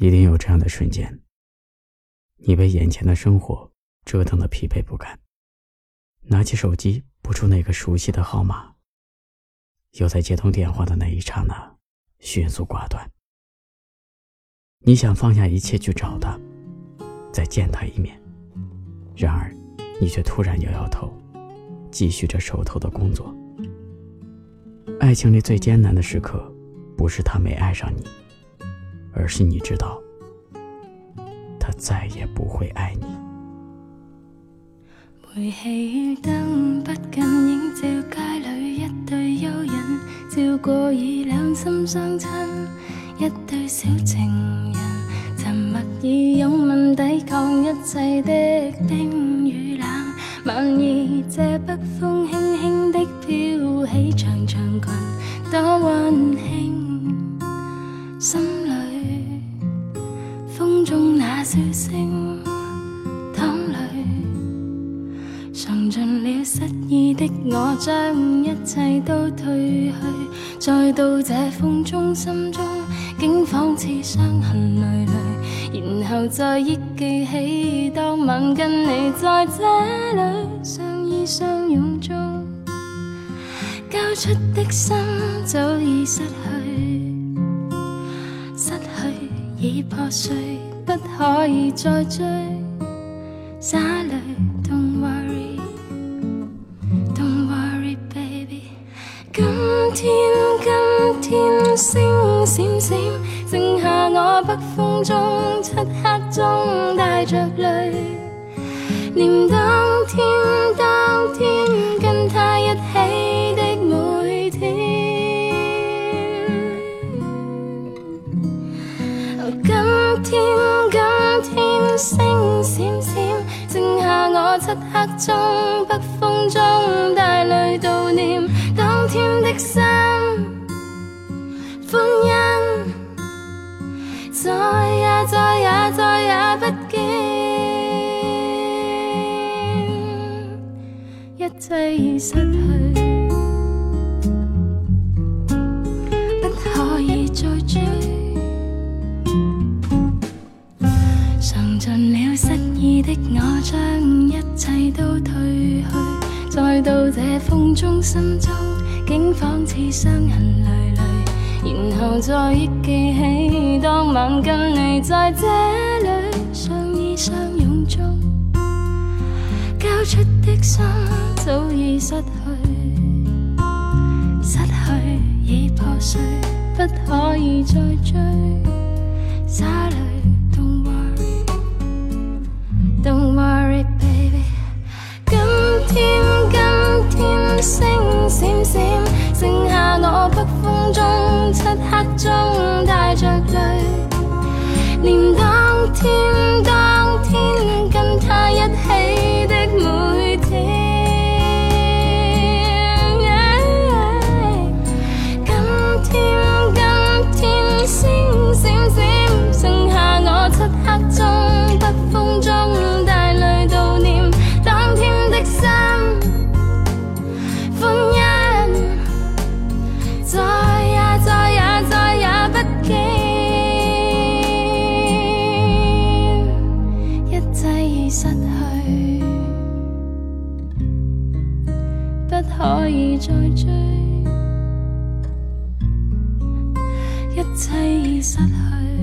一定有这样的瞬间，你被眼前的生活折腾的疲惫不堪，拿起手机拨出那个熟悉的号码，又在接通电话的那一刹那迅速挂断。你想放下一切去找他，再见他一面，然而你却突然摇摇头，继续着手头的工作。爱情里最艰难的时刻，不是他没爱上你。而是你知道，他再也不会爱你。煤气灯不近映照街里一对幽人，照过以两心相亲一对小情人，沉默以拥吻抵抗一切的冰与冷。晚意这北风轻尝尽了失意的我，将一切都褪去，再到这风中，心中竟仿似伤痕累累，然后再忆记起。当晚跟你在这里相依相拥中，交出的心早已失去，失去已破碎。不可以再追，洒泪天，今天星闪闪，剩下我北风中，漆黑中带着泪，念当天，当天跟他一起的每天。今天。今天星闪闪，剩下我漆黑中，北风中带泪悼念心，欢欣，再也再也再也不见，一切已失去。不可以再追。尝尽了失意的我将一切都褪去，再到这风中，心中竟仿似伤痕累累，然后再忆记起当晚跟你在这里相依相拥中，交出的心早已失去，失去已破碎，不可以再追，洒泪。中，漆不可以再追，一切已失去。